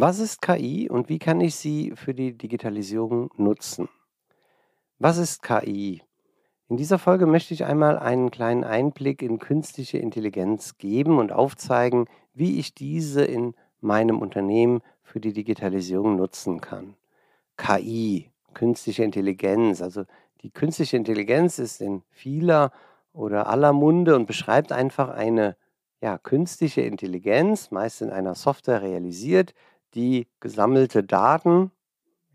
Was ist KI und wie kann ich sie für die Digitalisierung nutzen? Was ist KI? In dieser Folge möchte ich einmal einen kleinen Einblick in künstliche Intelligenz geben und aufzeigen, wie ich diese in meinem Unternehmen für die Digitalisierung nutzen kann. KI, künstliche Intelligenz, also die künstliche Intelligenz ist in vieler oder aller Munde und beschreibt einfach eine ja, künstliche Intelligenz, meist in einer Software realisiert, die gesammelte Daten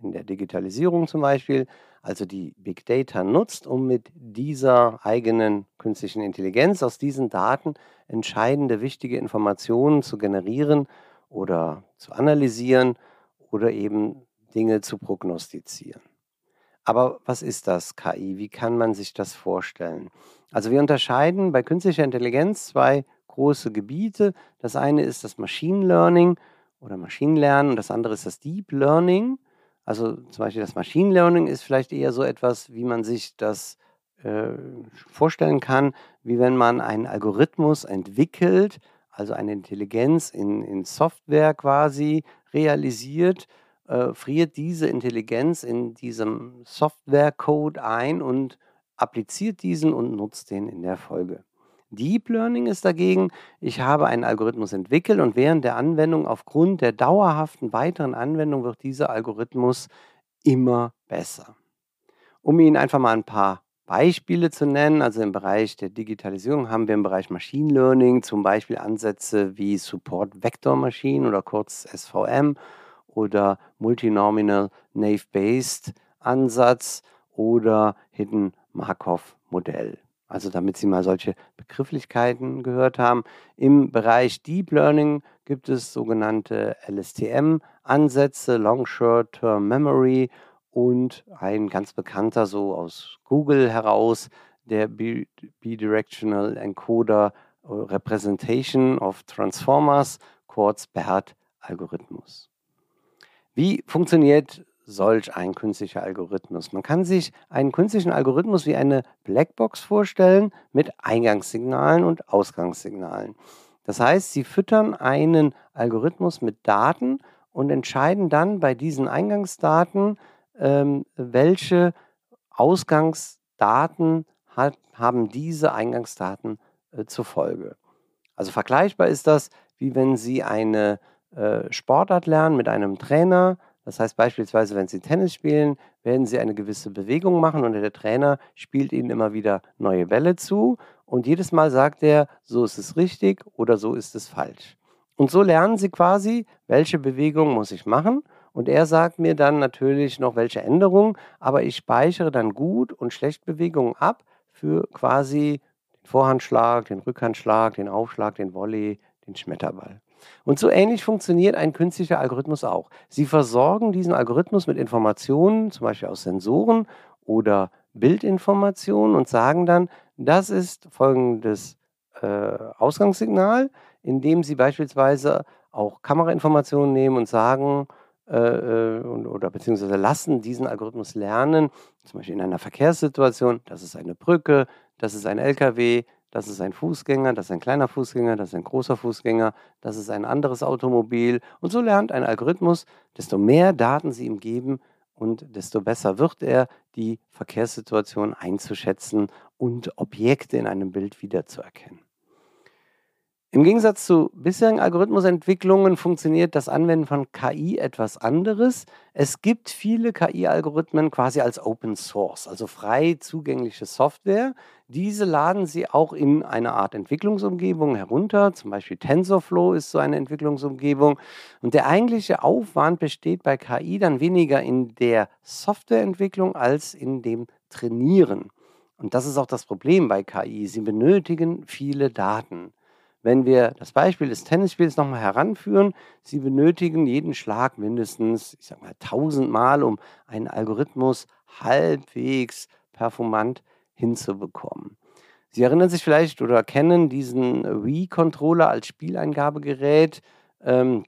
in der Digitalisierung zum Beispiel, also die Big Data nutzt, um mit dieser eigenen künstlichen Intelligenz aus diesen Daten entscheidende, wichtige Informationen zu generieren oder zu analysieren oder eben Dinge zu prognostizieren. Aber was ist das KI? Wie kann man sich das vorstellen? Also wir unterscheiden bei künstlicher Intelligenz zwei große Gebiete. Das eine ist das Machine Learning oder Maschinenlernen und das andere ist das Deep Learning. Also zum Beispiel das Machine Learning ist vielleicht eher so etwas, wie man sich das äh, vorstellen kann, wie wenn man einen Algorithmus entwickelt, also eine Intelligenz in, in Software quasi realisiert, äh, friert diese Intelligenz in diesem Softwarecode ein und appliziert diesen und nutzt den in der Folge. Deep Learning ist dagegen, ich habe einen Algorithmus entwickelt und während der Anwendung, aufgrund der dauerhaften weiteren Anwendung, wird dieser Algorithmus immer besser. Um Ihnen einfach mal ein paar Beispiele zu nennen, also im Bereich der Digitalisierung haben wir im Bereich Machine Learning zum Beispiel Ansätze wie Support Vector Machine oder kurz SVM oder Multinomial Naive Based Ansatz oder Hidden Markov Modell. Also damit Sie mal solche Begrifflichkeiten gehört haben. Im Bereich Deep Learning gibt es sogenannte LSTM-Ansätze, Long Short Term Memory und ein ganz bekannter so aus Google heraus, der Bidirectional Encoder Representation of Transformers, kurz BERT-Algorithmus. Wie funktioniert solch ein künstlicher Algorithmus. Man kann sich einen künstlichen Algorithmus wie eine Blackbox vorstellen mit Eingangssignalen und Ausgangssignalen. Das heißt, Sie füttern einen Algorithmus mit Daten und entscheiden dann bei diesen Eingangsdaten, ähm, welche Ausgangsdaten hat, haben diese Eingangsdaten äh, zur Folge. Also vergleichbar ist das, wie wenn Sie eine äh, Sportart lernen mit einem Trainer, das heißt beispielsweise, wenn Sie Tennis spielen, werden Sie eine gewisse Bewegung machen und der Trainer spielt Ihnen immer wieder neue Bälle zu und jedes Mal sagt er, so ist es richtig oder so ist es falsch. Und so lernen Sie quasi, welche Bewegung muss ich machen und er sagt mir dann natürlich noch welche Änderungen, aber ich speichere dann gut und schlecht Bewegungen ab für quasi den Vorhandschlag, den Rückhandschlag, den Aufschlag, den Volley, den Schmetterball. Und so ähnlich funktioniert ein künstlicher Algorithmus auch. Sie versorgen diesen Algorithmus mit Informationen, zum Beispiel aus Sensoren oder Bildinformationen und sagen dann, das ist folgendes äh, Ausgangssignal, indem Sie beispielsweise auch Kamerainformationen nehmen und sagen, äh, äh oder beziehungsweise lassen diesen Algorithmus lernen, zum Beispiel in einer Verkehrssituation, das ist eine Brücke, das ist ein LKW, das ist ein Fußgänger, das ist ein kleiner Fußgänger, das ist ein großer Fußgänger, das ist ein anderes Automobil. Und so lernt ein Algorithmus, desto mehr Daten Sie ihm geben und desto besser wird er, die Verkehrssituation einzuschätzen und Objekte in einem Bild wiederzuerkennen. Im Gegensatz zu bisherigen Algorithmusentwicklungen funktioniert das Anwenden von KI etwas anderes. Es gibt viele KI-Algorithmen quasi als Open Source, also frei zugängliche Software. Diese laden Sie auch in eine Art Entwicklungsumgebung herunter. Zum Beispiel TensorFlow ist so eine Entwicklungsumgebung. Und der eigentliche Aufwand besteht bei KI dann weniger in der Softwareentwicklung als in dem Trainieren. Und das ist auch das Problem bei KI. Sie benötigen viele Daten. Wenn wir das Beispiel des Tennisspiels nochmal heranführen, Sie benötigen jeden Schlag mindestens, ich sag mal, tausendmal, um einen Algorithmus halbwegs performant hinzubekommen. Sie erinnern sich vielleicht oder kennen diesen Wii-Controller als Spieleingabegerät. Ähm,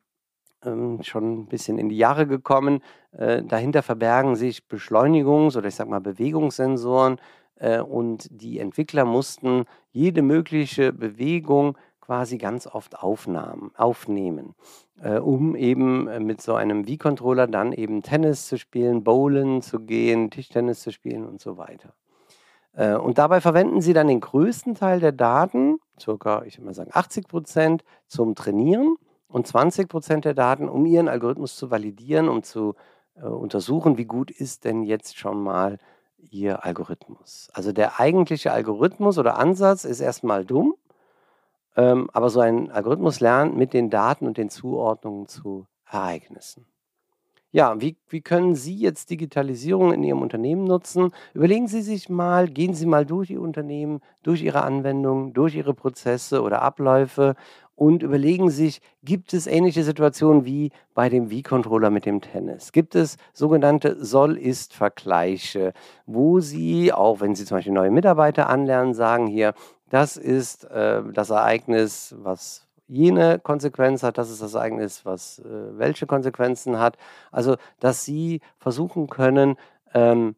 ähm, schon ein bisschen in die Jahre gekommen. Äh, dahinter verbergen sich Beschleunigungs- oder ich sag mal Bewegungssensoren äh, und die Entwickler mussten jede mögliche Bewegung quasi ganz oft aufnahmen, aufnehmen, äh, um eben äh, mit so einem Wii-Controller dann eben Tennis zu spielen, Bowlen zu gehen, Tischtennis zu spielen und so weiter. Äh, und dabei verwenden sie dann den größten Teil der Daten, circa, ich würde mal sagen 80 Prozent, zum Trainieren und 20 Prozent der Daten, um ihren Algorithmus zu validieren, um zu äh, untersuchen, wie gut ist denn jetzt schon mal ihr Algorithmus. Also der eigentliche Algorithmus oder Ansatz ist erstmal dumm, ähm, aber so ein Algorithmus lernt mit den Daten und den Zuordnungen zu Ereignissen. Ja, wie, wie können Sie jetzt Digitalisierung in Ihrem Unternehmen nutzen? Überlegen Sie sich mal, gehen Sie mal durch Ihr Unternehmen, durch Ihre Anwendungen, durch Ihre Prozesse oder Abläufe und überlegen sich, gibt es ähnliche Situationen wie bei dem Wii-Controller mit dem Tennis? Gibt es sogenannte Soll-Ist-Vergleiche, wo Sie, auch wenn Sie zum Beispiel neue Mitarbeiter anlernen, sagen hier, das ist äh, das Ereignis, was jene Konsequenz hat, das ist das Ereignis, was äh, welche Konsequenzen hat. Also, dass Sie versuchen können, ähm,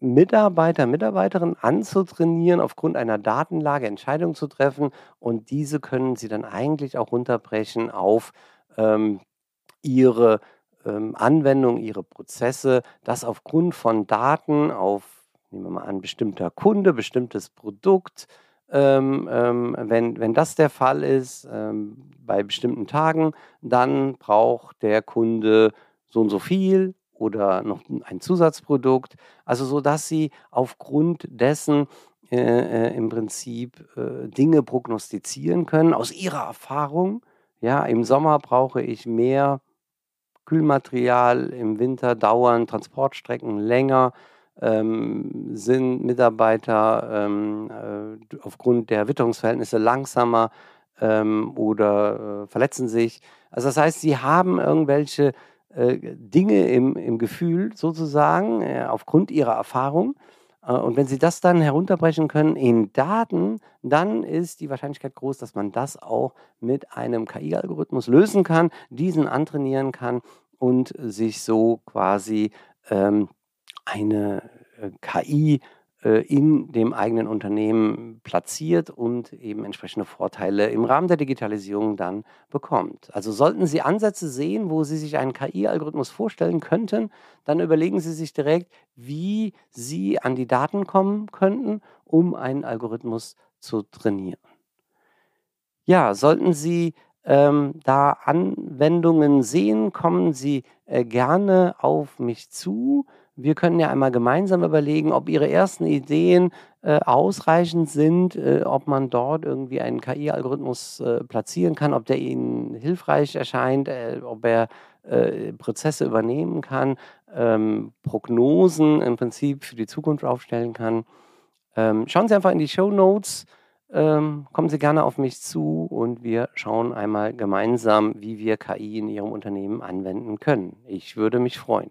Mitarbeiter, Mitarbeiterinnen anzutrainieren, aufgrund einer Datenlage Entscheidungen zu treffen. Und diese können Sie dann eigentlich auch runterbrechen auf ähm, Ihre ähm, Anwendung, Ihre Prozesse, dass aufgrund von Daten auf, nehmen wir mal an, bestimmter Kunde, bestimmtes Produkt, ähm, ähm, wenn, wenn das der Fall ist, ähm, bei bestimmten Tagen, dann braucht der Kunde so und so viel oder noch ein Zusatzprodukt. Also so, dass sie aufgrund dessen äh, äh, im Prinzip äh, Dinge prognostizieren können aus ihrer Erfahrung. Ja, im Sommer brauche ich mehr Kühlmaterial, im Winter dauern Transportstrecken länger ähm, sind Mitarbeiter ähm, äh, aufgrund der Witterungsverhältnisse langsamer ähm, oder äh, verletzen sich. Also das heißt, sie haben irgendwelche äh, Dinge im, im Gefühl sozusagen äh, aufgrund ihrer Erfahrung. Äh, und wenn Sie das dann herunterbrechen können in Daten, dann ist die Wahrscheinlichkeit groß, dass man das auch mit einem KI-Algorithmus lösen kann, diesen antrainieren kann und sich so quasi ähm, eine äh, KI äh, in dem eigenen Unternehmen platziert und eben entsprechende Vorteile im Rahmen der Digitalisierung dann bekommt. Also sollten Sie Ansätze sehen, wo Sie sich einen KI-Algorithmus vorstellen könnten, dann überlegen Sie sich direkt, wie Sie an die Daten kommen könnten, um einen Algorithmus zu trainieren. Ja, sollten Sie ähm, da Anwendungen sehen, kommen Sie äh, gerne auf mich zu. Wir können ja einmal gemeinsam überlegen, ob Ihre ersten Ideen äh, ausreichend sind, äh, ob man dort irgendwie einen KI-Algorithmus äh, platzieren kann, ob der Ihnen hilfreich erscheint, äh, ob er äh, Prozesse übernehmen kann, ähm, Prognosen im Prinzip für die Zukunft aufstellen kann. Ähm, schauen Sie einfach in die Show Notes. Ähm, kommen Sie gerne auf mich zu und wir schauen einmal gemeinsam, wie wir KI in Ihrem Unternehmen anwenden können. Ich würde mich freuen.